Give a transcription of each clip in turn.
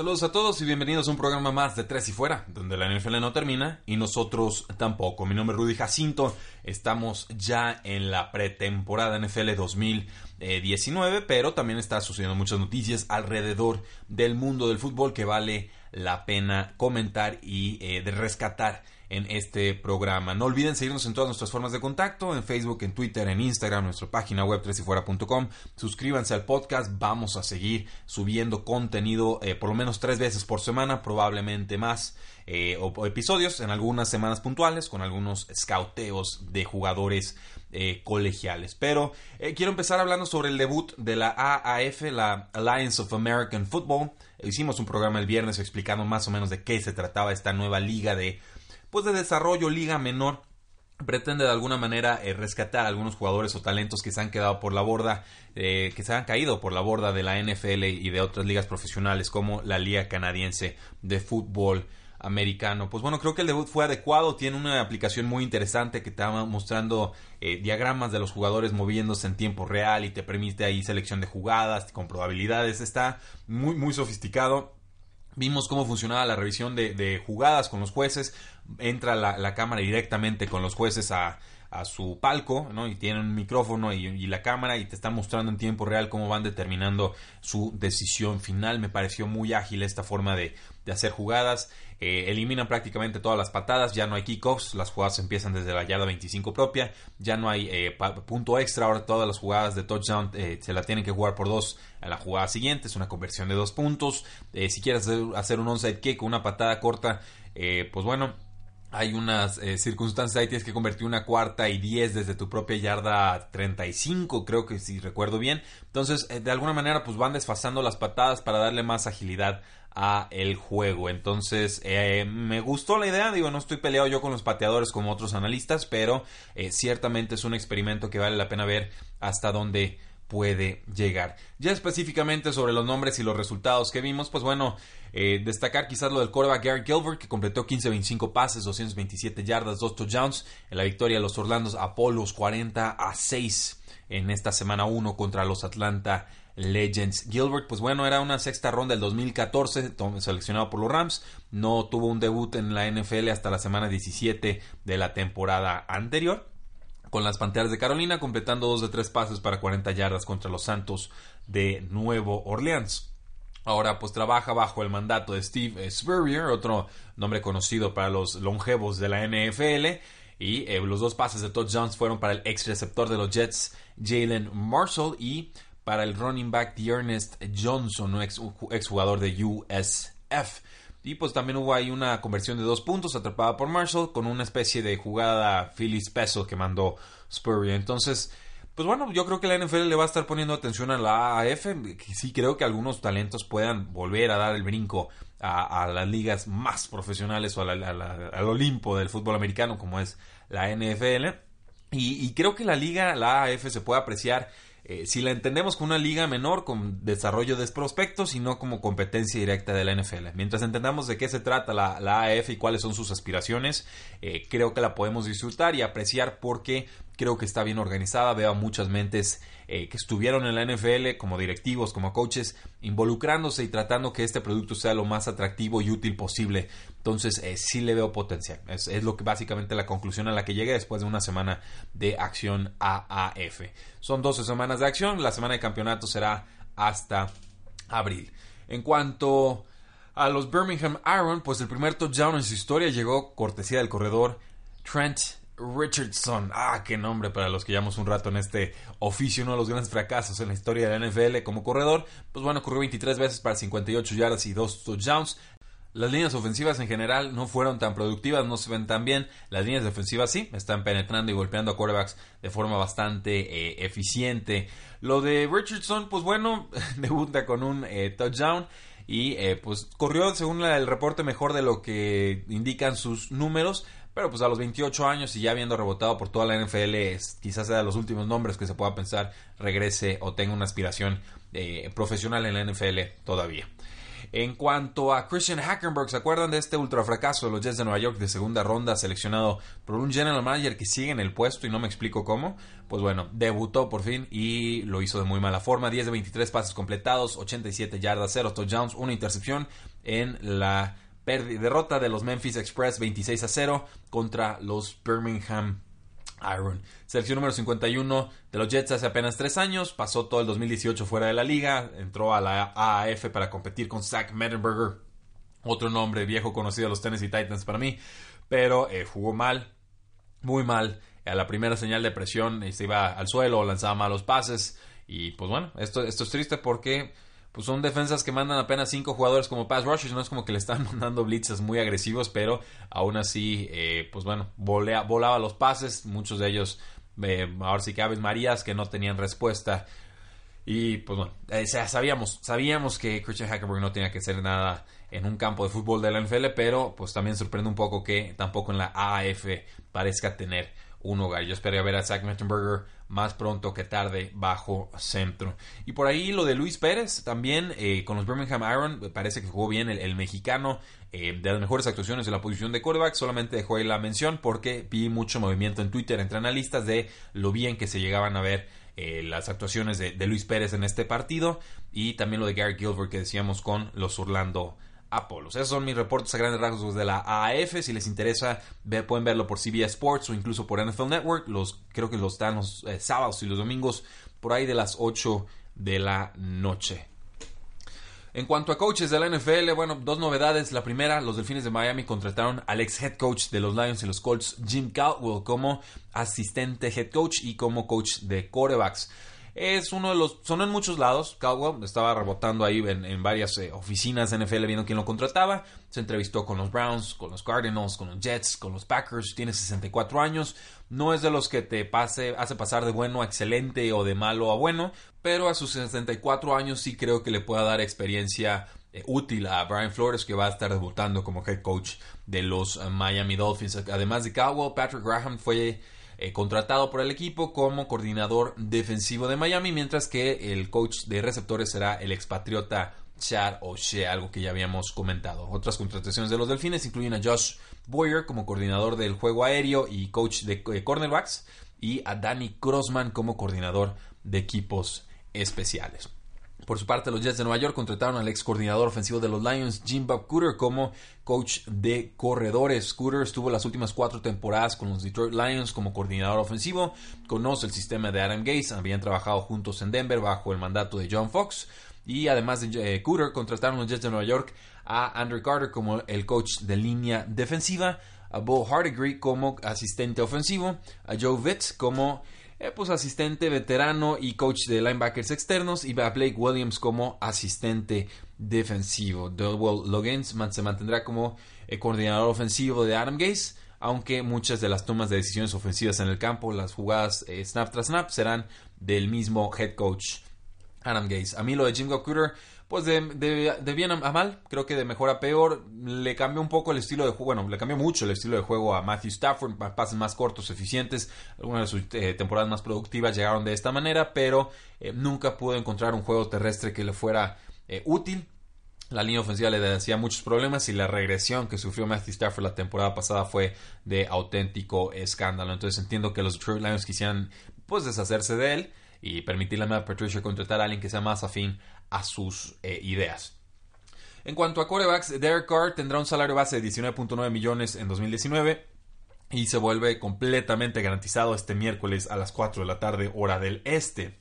Saludos a todos y bienvenidos a un programa más de Tres y Fuera, donde la NFL no termina y nosotros tampoco. Mi nombre es Rudy Jacinto, estamos ya en la pretemporada NFL 2019, pero también está sucediendo muchas noticias alrededor del mundo del fútbol que vale la pena comentar y eh, de rescatar en este programa. No olviden seguirnos en todas nuestras formas de contacto, en Facebook, en Twitter, en Instagram, nuestra página web tresifuera.com. Suscríbanse al podcast, vamos a seguir subiendo contenido eh, por lo menos tres veces por semana, probablemente más. Eh, episodios en algunas semanas puntuales con algunos scouteos de jugadores eh, colegiales. Pero quiero empezar hablando sobre el debut de la AAF, la Alliance of American Football. Hicimos un programa el viernes explicando más o menos de qué se trataba esta nueva liga de pues de desarrollo liga menor pretende de alguna manera eh, rescatar algunos jugadores o talentos que se han quedado por la borda, eh, que se han caído por la borda de la NFL y de otras ligas profesionales como la Liga Canadiense de Fútbol Americano. Pues bueno, creo que el debut fue adecuado, tiene una aplicación muy interesante que te va mostrando eh, diagramas de los jugadores moviéndose en tiempo real y te permite ahí selección de jugadas con probabilidades, está muy muy sofisticado. Vimos cómo funcionaba la revisión de, jugadas con los jueces. Entra la, cámara directamente con los jueces a, su palco, ¿no? Y tienen un micrófono y, la cámara y te están mostrando en tiempo real cómo van determinando su decisión final. Me pareció muy ágil esta forma de, hacer jugadas. Eh, eliminan prácticamente todas las patadas, ya no hay kickoffs, las jugadas empiezan desde la yarda 25 propia, ya no hay eh, punto extra, ahora todas las jugadas de touchdown eh, se la tienen que jugar por dos a la jugada siguiente, es una conversión de dos puntos. si quieres hacer, un onside kick una patada corta, pues bueno, hay unas circunstancias ahí tienes que convertir una cuarta y 10 desde tu propia yarda 35 creo que si recuerdo bien entonces de alguna manera pues van desfasando las patadas para darle más agilidad a el juego. Entonces, eh, me gustó la idea, digo, no estoy peleado yo con los pateadores como otros analistas, pero eh, ciertamente es un experimento que vale la pena ver hasta dónde puede llegar. Ya específicamente sobre los nombres y los resultados que vimos, pues bueno, eh, destacar quizás lo del coreback Gary Gilbert, que completó 15-25 pases, 227 yardas, 2 touchdowns en la victoria de los Orlandos Apolos 40 a 6 en esta semana 1 contra los Atlanta Legends. Gilbert, pues bueno, era una sexta ronda del 2014, seleccionado por los Rams. No tuvo un debut en la NFL hasta la semana 17 de la temporada anterior. Con las Panteras de Carolina, completando dos de tres pases para 40 yardas contra los Santos de Nuevo Orleans. Ahora pues trabaja bajo el mandato de Steve Spurrier, otro nombre conocido para los longevos de la NFL. Y eh, los dos pases de touchdowns fueron para el ex receptor de los Jets, Jalen Marshall, y para el running back Ernest Johnson, ex, jugador de USF. Y pues también hubo ahí una conversión de dos puntos atrapada por Marshall con una especie de jugada Philly Special que mandó Spurrier. Entonces, pues bueno, yo creo que la NFL le va a estar poniendo atención a la AAF. Sí creo que algunos talentos puedan volver a dar el brinco a, las ligas más profesionales o al Olimpo del fútbol americano como es la NFL. Y, y creo que la liga, la AAF, se puede apreciar eh, si la entendemos como una liga menor con desarrollo de prospectos y no como competencia directa de la NFL. Mientras entendamos de qué se trata la, la AF y cuáles son sus aspiraciones, eh, creo que la podemos disfrutar y apreciar porque creo que está bien organizada. Veo a muchas mentes eh, que estuvieron en la NFL como directivos, como coaches, involucrándose y tratando que este producto sea lo más atractivo y útil posible. Entonces, eh, sí le veo potencial. Es, lo que básicamente la conclusión a la que llegué después de una semana de acción AAF. Son 12 semanas de acción. La semana de campeonato será hasta abril. En cuanto a los Birmingham Iron, pues el primer touchdown en su historia llegó cortesía del corredor Trent Richardson. Ah, qué nombre para los que llevamos un rato en este oficio, uno de los grandes fracasos en la historia de la NFL como corredor. Pues bueno, corrió 23 veces para 58 yardas y 2 touchdowns. Las líneas ofensivas en general no fueron tan productivas, no se ven tan bien. Las líneas defensivas sí, están penetrando y golpeando a quarterbacks de forma bastante eh, eficiente. Lo de Richardson, pues bueno, debuta con un eh, touchdown y eh, pues corrió según el reporte mejor de lo que indican sus números. Pero pues a los 28 años y ya habiendo rebotado por toda la NFL, quizás sea de los últimos nombres que se pueda pensar regrese o tenga una aspiración profesional en la NFL todavía. En cuanto a Christian Hackenberg, ¿se acuerdan de este ultra fracaso de los Jets de Nueva York de segunda ronda seleccionado por un general manager que sigue en el puesto y no me explico cómo? Pues bueno, debutó por fin y lo hizo de muy mala forma. 10 de 23 pases completados, 87 yardas, 0 touchdowns, una intercepción en la derrota de los Memphis Express 26 a 0 contra los Birmingham Iron. Selección número 51 de los Jets hace apenas tres años. Pasó todo el 2018 fuera de la liga. Entró a la AAF para competir con Zach Mettenberger. Otro nombre viejo conocido de los Tennessee Titans para mí. Pero eh, jugó mal. Muy mal. A la primera señal de presión se iba al suelo, lanzaba malos pases. Y pues bueno, esto, esto es triste porque pues son defensas que mandan apenas cinco jugadores como pass rushers, no es como que le están mandando blitzes muy agresivos, pero aún así, eh, pues bueno, volaba los pases, muchos de ellos, eh, ahora sí que Aves Marías, que no tenían respuesta. Y pues bueno, eh, sabíamos, sabíamos que Christian Hackenberg no tenía que hacer nada en un campo de fútbol de la NFL, pero pues también sorprende un poco que tampoco en la AAF parezca tener un hogar. Yo espero ver a Zach Mettenberger más pronto que tarde bajo centro. Y por ahí lo de Luis Pérez, también eh, con los Birmingham Iron, parece que jugó bien el, mexicano, eh, de las mejores actuaciones de la posición de quarterback. Solamente dejó ahí la mención porque vi mucho movimiento en Twitter entre analistas de lo bien que se llegaban a ver eh, las actuaciones de, de, Luis Pérez en este partido y también lo de Gary Gilbert que decíamos con los Orlando Apolos. Esos son mis reportes a grandes rasgos de la AAF. Si les interesa, pueden verlo por CBS Sports o incluso por NFL Network. Los, creo que los dan los eh, sábados y los domingos por ahí de las 8 de la noche. En cuanto a coaches de la NFL, bueno, dos novedades. La primera, los Delfines de Miami contrataron al ex head coach de los Lions y los Colts, Jim Caldwell, como asistente head coach y como coach de quarterbacks. Es uno de los. Son en muchos lados. Caldwell estaba rebotando ahí en, varias eh, oficinas de NFL viendo quién lo contrataba. Se entrevistó con los Browns, con los Cardinals, con los Jets, con los Packers. Tiene 64 años. No es de los que te pase, hace pasar de bueno a excelente o de malo a bueno. Pero a sus 64 años sí creo que le pueda dar experiencia eh, útil a Brian Flores que va a estar debutando como head coach de los eh, Miami Dolphins. Además de Caldwell, Patrick Graham fue eh, contratado por el equipo como coordinador defensivo de Miami, mientras que el coach de receptores será el expatriota Chad O'Shea, algo que ya habíamos comentado. Otras contrataciones de los Delfines incluyen a Josh Boyer como coordinador del juego aéreo y coach de eh, cornerbacks y a Danny Crossman como coordinador de equipos especiales. Por su parte, los Jets de Nueva York contrataron al ex coordinador ofensivo de los Lions, Jim Bob Cooter, como coach de corredores. Cooter estuvo las últimas cuatro temporadas con los Detroit Lions como coordinador ofensivo. Conoce el sistema de Adam Gates. Habían trabajado juntos en Denver bajo el mandato de John Fox. Y además de eh, Cooter, contrataron los Jets de Nueva York a Andrew Carter como el coach de línea defensiva, a Bo Hardigree como asistente ofensivo, a Joe Vitz como eh, pues asistente veterano y coach de linebackers externos y a Blake Williams como asistente defensivo. Dwell Loggins se mantendrá como eh, coordinador ofensivo de Adam Gase, aunque muchas de las tomas de decisiones ofensivas en el campo, las jugadas eh, snap tras snap, serán del mismo head coach Adam Gase. A mí lo de Jim Cooter pues de, bien a, mal, creo que de mejor a peor, le cambió un poco el estilo de juego, bueno, le cambió mucho el estilo de juego a Matthew Stafford, pases más cortos, eficientes, algunas de sus eh, temporadas más productivas llegaron de esta manera, pero eh, nunca pudo encontrar un juego terrestre que le fuera eh, útil. La línea ofensiva le hacía muchos problemas y la regresión que sufrió Matthew Stafford la temporada pasada fue de auténtico escándalo. Entonces entiendo que los Detroit Lions quisieran pues deshacerse de él y permitirle a Patricia contratar a alguien que sea más afín a sus eh, ideas. En cuanto a corebacks, Derek Carr tendrá un salario base de 19.9 millones en 2019 y se vuelve completamente garantizado este miércoles a las 4 de la tarde hora del este.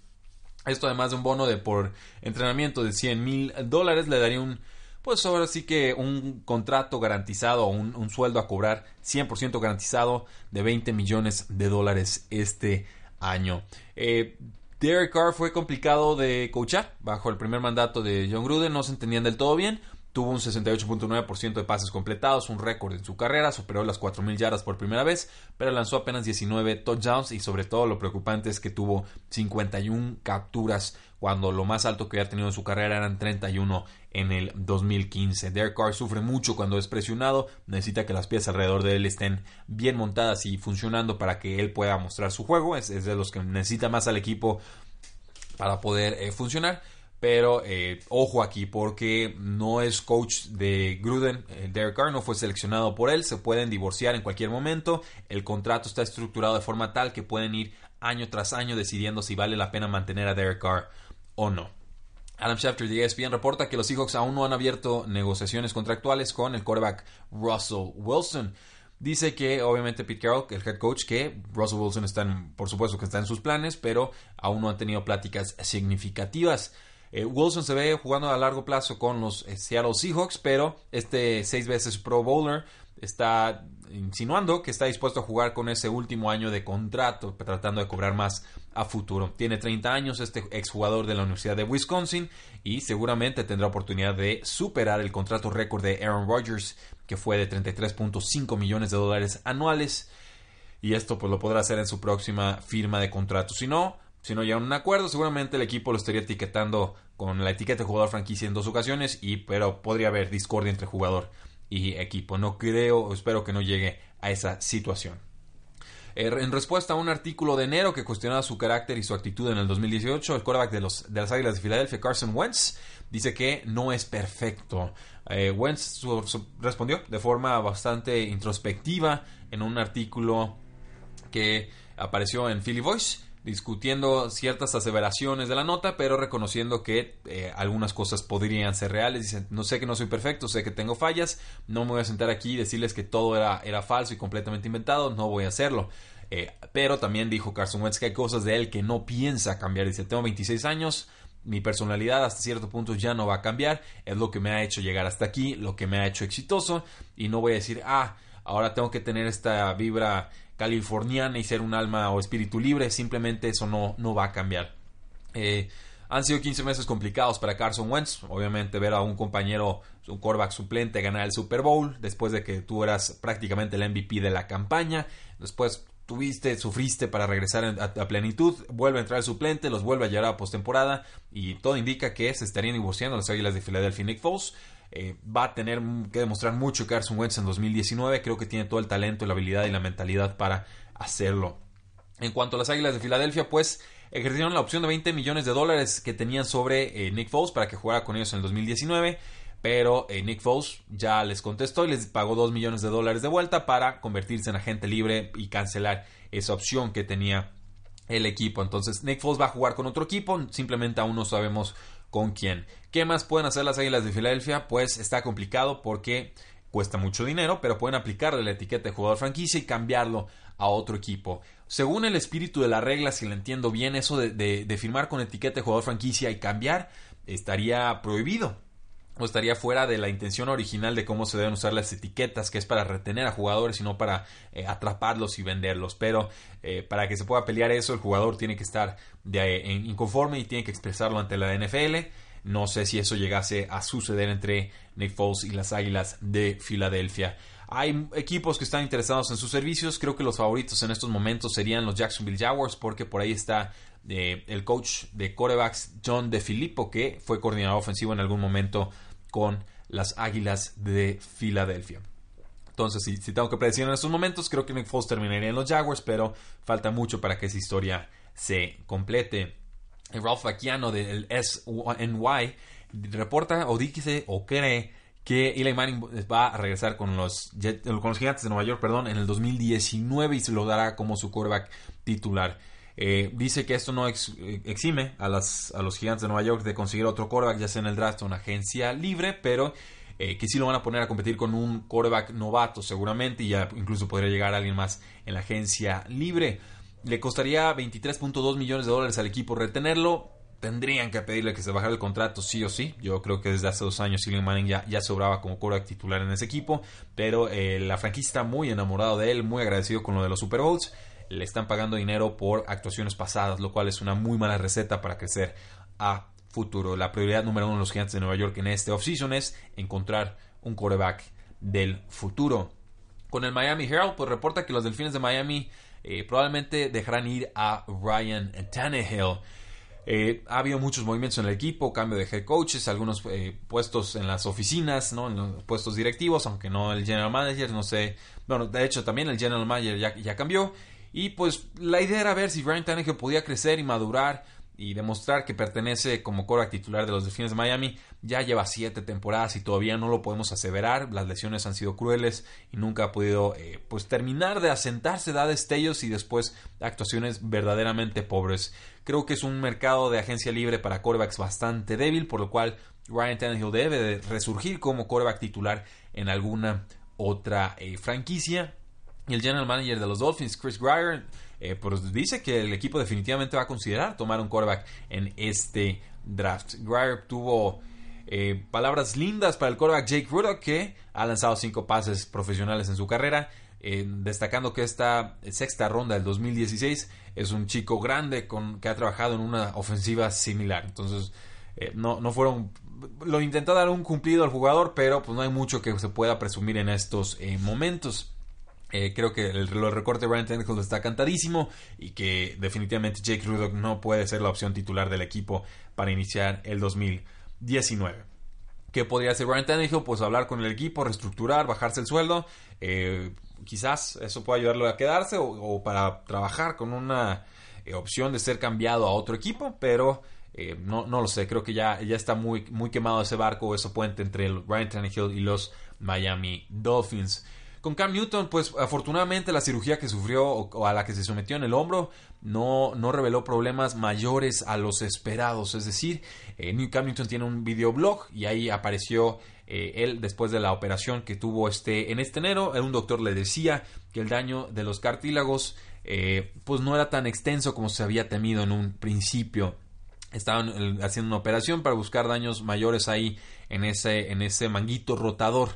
Esto además de un bono de por entrenamiento de 100 mil dólares le daría un, pues ahora sí que un contrato garantizado, un, un sueldo a cobrar 100% garantizado de 20 millones de dólares este año. Eh, Derek Carr fue complicado de coachar bajo el primer mandato de John Gruden, no se entendían del todo bien, Tuvo un 68.9% de pases completados, un récord en su carrera, superó las 4.000 yardas por primera vez, pero lanzó apenas 19 touchdowns y sobre todo lo preocupante es que tuvo 51 capturas cuando lo más alto que había tenido en su carrera eran 31 en el 2015. Derek Carr sufre mucho cuando es presionado, necesita que las piezas alrededor de él estén bien montadas y funcionando para que él pueda mostrar su juego, es, de los que necesita más al equipo para poder eh, funcionar pero eh, ojo aquí porque no es coach de Gruden. Eh, Derek Carr no fue seleccionado por él. Se pueden divorciar en cualquier momento. El contrato está estructurado de forma tal que pueden ir año tras año decidiendo si vale la pena mantener a Derek Carr o no. Adam Schefter de ESPN reporta que los Seahawks aún no han abierto negociaciones contractuales con el quarterback Russell Wilson. Dice que obviamente Pete Carroll, el head coach, que Russell Wilson está por supuesto que está en sus planes, pero aún no han tenido pláticas significativas. Eh, Wilson se ve jugando a largo plazo con los eh, Seattle Seahawks, pero este seis veces Pro Bowler está insinuando que está dispuesto a jugar con ese último año de contrato, tratando de cobrar más a futuro. Tiene 30 años, este exjugador de la Universidad de Wisconsin, y seguramente tendrá oportunidad de superar el contrato récord de Aaron Rodgers, que fue de 33.5 millones de dólares anuales. Y esto pues lo podrá hacer en su próxima firma de contrato. Si no, si no llegan a un acuerdo, seguramente el equipo lo estaría etiquetando con la etiqueta de jugador franquicia en dos ocasiones, y, pero podría haber discordia entre jugador y equipo. No creo, espero que no llegue a esa situación. Er, en respuesta a un artículo de enero que cuestionaba su carácter y su actitud en el 2018, el quarterback de, los, de las Águilas de Filadelfia, Carson Wentz, dice que no es perfecto. Eh, Wentz respondió de forma bastante introspectiva en un artículo que apareció en Philly Voice discutiendo ciertas aseveraciones de la nota, pero reconociendo que eh, algunas cosas podrían ser reales. Dicen, no sé que no soy perfecto, sé que tengo fallas, no me voy a sentar aquí y decirles que todo era, era falso y completamente inventado, no voy a hacerlo. Eh, pero también dijo Carson Wentz que hay cosas de él que no piensa cambiar. Dice, tengo 26 años, mi personalidad hasta cierto punto ya no va a cambiar, es lo que me ha hecho llegar hasta aquí, lo que me ha hecho exitoso, y no voy a decir, ah, ahora tengo que tener esta vibra californiana y ser un alma o espíritu libre, simplemente eso no, no va a cambiar. Eh, han sido 15 meses complicados para Carson Wentz. Obviamente ver a un compañero, un quarterback suplente ganar el Super Bowl después de que tú eras prácticamente el MVP de la campaña. Después tuviste, sufriste para regresar a, plenitud. Vuelve a entrar el suplente, los vuelve a llevar a postemporada y todo indica que se estarían divorciando las Águilas de Filadelfia y Nick Foles. Eh, va a tener que demostrar mucho Carson Wentz en 2019. Creo que tiene todo el talento, la habilidad y la mentalidad para hacerlo. En cuanto a las Águilas de Filadelfia, pues ejercieron la opción de 20 millones de dólares que tenían sobre eh, Nick Foles para que jugara con ellos en el 2019. Pero eh, Nick Foles ya les contestó y les pagó 2 millones de dólares de vuelta para convertirse en agente libre y cancelar esa opción que tenía el equipo. Entonces Nick Foles va a jugar con otro equipo, simplemente aún no sabemos con quién. ¿Qué más pueden hacer las Águilas de Filadelfia? Pues está complicado porque cuesta mucho dinero, pero pueden aplicarle la etiqueta de jugador franquicia y cambiarlo a otro equipo. Según el espíritu de la regla, si lo entiendo bien, eso de, firmar con etiqueta de jugador franquicia y cambiar estaría prohibido o estaría fuera de la intención original de cómo se deben usar las etiquetas, que es para retener a jugadores y no para eh, atraparlos y venderlos. Pero eh, para que se pueda pelear eso, el jugador tiene que estar de, inconforme y tiene que expresarlo ante la NFL. No sé si eso llegase a suceder entre Nick Foles y las Águilas de Filadelfia. Hay equipos que están interesados en sus servicios. Creo que los favoritos en estos momentos serían los Jacksonville Jaguars, porque por ahí está eh, el coach de corebacks John DeFilippo, que fue coordinador ofensivo en algún momento con las Águilas de Filadelfia. Entonces, si, tengo que predecir en estos momentos, creo que Nick Foles terminaría en los Jaguars, pero falta mucho para que esa historia se complete. Ralph Facchiano del SNY reporta o dice o cree que Eli Manning va a regresar con los, con los Gigantes de Nueva York perdón, en el 2019 y se lo dará como su quarterback titular. Eh, dice que esto no exime a, a los gigantes de Nueva York de conseguir otro quarterback, ya sea en el draft o una agencia libre, pero eh, que sí lo van a poner a competir con un quarterback novato seguramente y ya incluso podría llegar alguien más en la agencia libre. Le costaría 23.2 millones de dólares al equipo retenerlo. Tendrían que pedirle que se bajara el contrato sí o sí. Yo creo que desde hace dos años Silvio Manning ya, ya sobraba como quarterback titular en ese equipo. Pero la franquicia está muy enamorado de él, muy agradecido con lo de los Super Bowls le están pagando dinero por actuaciones pasadas, lo cual es una muy mala receta para crecer a futuro. La prioridad número uno de los gigantes de Nueva York en este offseason es encontrar un quarterback del futuro. Con el Miami Herald, pues reporta que los Delfines de Miami eh, probablemente dejarán ir a Ryan Tannehill. Eh, ha habido muchos movimientos en el equipo, cambio de head coaches, algunos eh, puestos en las oficinas, ¿no? en los puestos directivos, aunque no el general manager, no sé. Bueno, de hecho también el general manager ya, ya cambió. Y pues la idea era ver si Ryan Tannehill podía crecer y madurar y demostrar que pertenece como coreback titular de los Delfines de Miami. Ya lleva siete temporadas y todavía no lo podemos aseverar. Las lesiones han sido crueles y nunca ha podido eh, pues terminar de asentarse, da destellos y después actuaciones verdaderamente pobres. Creo que es un mercado de agencia libre para corebacks bastante débil, por lo cual Ryan Tannehill debe de resurgir como coreback titular en alguna otra eh, franquicia. Y el general manager de los Dolphins, Chris Greyer, eh, pues dice que el equipo definitivamente va a considerar tomar un quarterback en este draft. Greyer tuvo eh, palabras lindas para el quarterback Jake Rudock, que ha lanzado cinco pases profesionales en su carrera. Eh, destacando que esta sexta ronda del 2016 es un chico grande con, que ha trabajado en una ofensiva similar. Entonces, no, no fueron. Lo intentó dar un cumplido al jugador, pero pues no hay mucho que se pueda presumir en estos momentos. Eh, creo que el, recorte de Brian Tannehill está cantadísimo y que definitivamente Jake Rudock no puede ser la opción titular del equipo para iniciar el 2019. ¿Qué podría hacer Brian Tannehill? Pues hablar con el equipo, reestructurar, bajarse el sueldo. Eh, quizás eso pueda ayudarlo a quedarse o, para trabajar con una eh, opción de ser cambiado a otro equipo, pero no, no, lo sé. Creo que ya, ya está muy, muy quemado ese barco, ese puente entre el Brian Tannehill y los Miami Dolphins. Con Cam Newton, pues afortunadamente la cirugía que sufrió o, a la que se sometió en el hombro no, no reveló problemas mayores a los esperados. Es decir, eh, Cam Newton tiene un videoblog y ahí apareció eh, él después de la operación que tuvo este, en este enero. Un doctor le decía que el daño de los cartílagos eh, pues no era tan extenso como se había temido en un principio estaban haciendo una operación para buscar daños mayores ahí en ese, en ese manguito rotador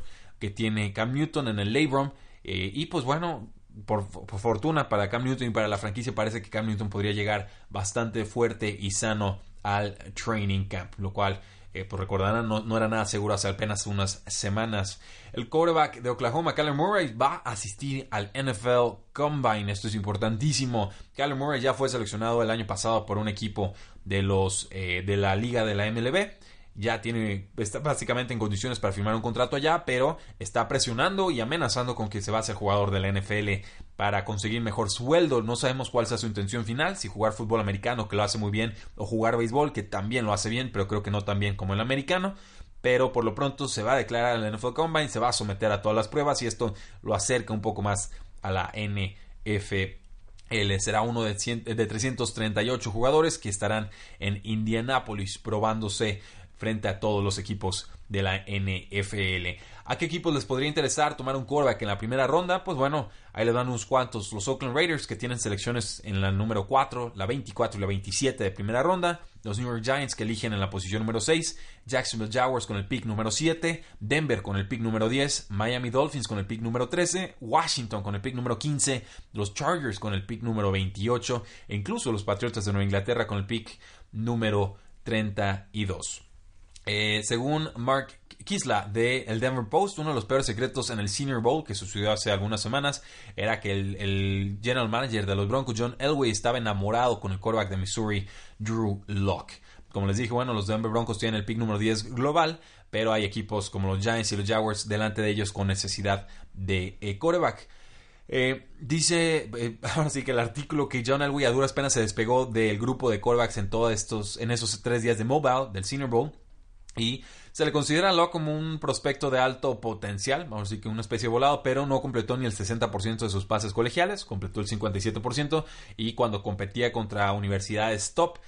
que tiene Cam Newton en el labrum. Eh, y pues bueno, por, fortuna para Cam Newton y para la franquicia parece que Cam Newton podría llegar bastante fuerte y sano al training camp, lo cual eh, pues recordarán no, era nada seguro hace apenas unas semanas. El quarterback de Oklahoma, Kyler Murray, va a asistir al NFL Combine. Esto es importantísimo. Kyler Murray ya fue seleccionado el año pasado por un equipo de los eh, de la liga de la MLB ya tiene, está básicamente en condiciones para firmar un contrato allá, pero está presionando y amenazando con que se va a ser jugador de la NFL para conseguir mejor sueldo. No sabemos cuál sea su intención final, si jugar fútbol americano, que lo hace muy bien, o jugar béisbol, que también lo hace bien, pero creo que no tan bien como el americano. Pero por lo pronto se va a declarar en el NFL Combine, se va a someter a todas las pruebas y esto lo acerca un poco más a la NFL será uno de, de 338 jugadores que estarán en Indianápolis probándose frente a todos los equipos de la NFL. ¿A qué equipos les podría interesar tomar un quarterback en la primera ronda? Pues bueno, ahí le dan unos cuantos. Los Oakland Raiders que tienen selecciones en la número 4, la 24 y la 27 de primera ronda. Los New York Giants que eligen en la posición número 6. Jacksonville Jaguars con el pick número 7. Denver con el pick número 10. Miami Dolphins con el pick número 13. Washington con el pick número 15. Los Chargers con el pick número 28. E incluso los Patriotas de Nueva Inglaterra con el pick número 32. Eh, según Mark Kisla de el Denver Post, uno de los peores secretos en el Senior Bowl que sucedió hace algunas semanas era que el, general manager de los Broncos, John Elway, estaba enamorado con el quarterback de Missouri, Drew Locke. Como les dije, bueno, los Denver Broncos tienen el pick número 10 global, pero hay equipos como los Giants y los Jaguars delante de ellos con necesidad de eh, quarterback. Eh, dice, ahora sí que el artículo que John Elway a duras penas se despegó del grupo de quarterbacks en todos estos, en esos tres días de mobile del Senior Bowl y se le considera a como un prospecto de alto potencial, vamos a decir que una especie de volado, pero no completó ni el 60% de sus pases colegiales, completó el 57% y cuando competía contra universidades top,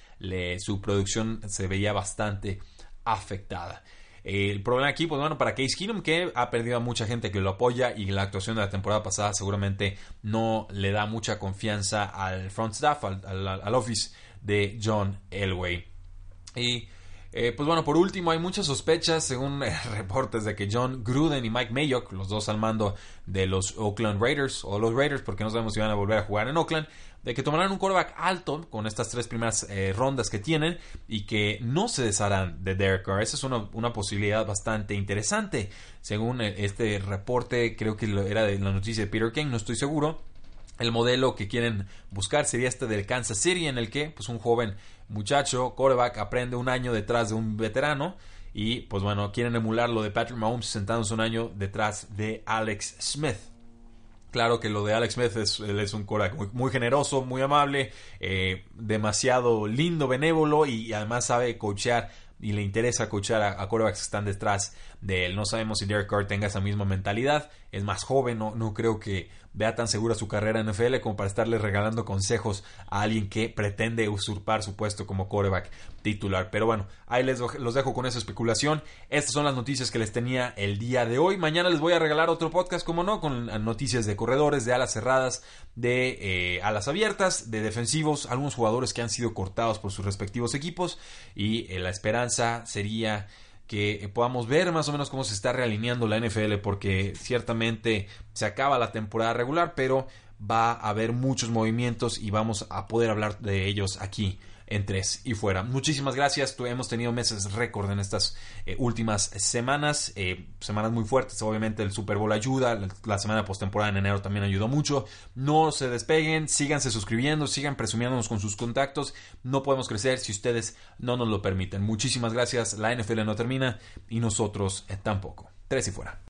su producción se veía bastante afectada. El problema aquí, pues bueno, para Case Keenum, que ha perdido a mucha gente que lo apoya y la actuación de la temporada pasada seguramente no le da mucha confianza al front staff, al, al office de John Elway. Y Eh, pues bueno, por último, hay muchas sospechas, según eh, reportes, de que John Gruden y Mike Mayock, los dos al mando de los Oakland Raiders, o los Raiders, porque no sabemos si van a volver a jugar en Oakland, de que tomarán un quarterback alto con estas tres primeras eh, rondas que tienen y que no se desharán de Derek Carr. Esa es una, una posibilidad bastante interesante. Según este reporte, creo que era de la noticia de Peter King, no estoy seguro el modelo que quieren buscar sería este del Kansas City, en el que pues, un joven muchacho, quarterback, aprende un año detrás de un veterano. Y pues bueno, quieren emular lo de Patrick Mahomes sentándose un año detrás de Alex Smith. Claro que lo de Alex Smith es, un quarterback muy, generoso, muy amable, eh, demasiado lindo, benévolo y además sabe coachear y le interesa coachar a, a que están detrás de él. No sabemos si Derek Carr tenga esa misma mentalidad. Es más joven, no, no creo que vea tan segura su carrera en NFL como para estarle regalando consejos a alguien que pretende usurpar su puesto como quarterback titular. Pero bueno, ahí les los dejo con esa especulación. Estas son las noticias que les tenía el día de hoy. Mañana les voy a regalar otro podcast, como no, con noticias de corredores, de alas cerradas, de eh, alas abiertas, de defensivos, algunos jugadores que han sido cortados por sus respectivos equipos. Y eh, la esperanza sería que podamos ver más o menos cómo se está realineando la NFL porque ciertamente se acaba la temporada regular pero va a haber muchos movimientos y vamos a poder hablar de ellos aquí tres y fuera. Muchísimas gracias. Hemos tenido meses récord en estas eh, últimas semanas. Eh, semanas muy fuertes. Obviamente el Super Bowl ayuda. La semana postemporada en enero también ayudó mucho. No se despeguen. Síganse suscribiendo. Sigan presumiéndonos con sus contactos. No podemos crecer si ustedes no nos lo permiten. Muchísimas gracias. La NFL no termina y nosotros eh, tampoco. Tres y fuera.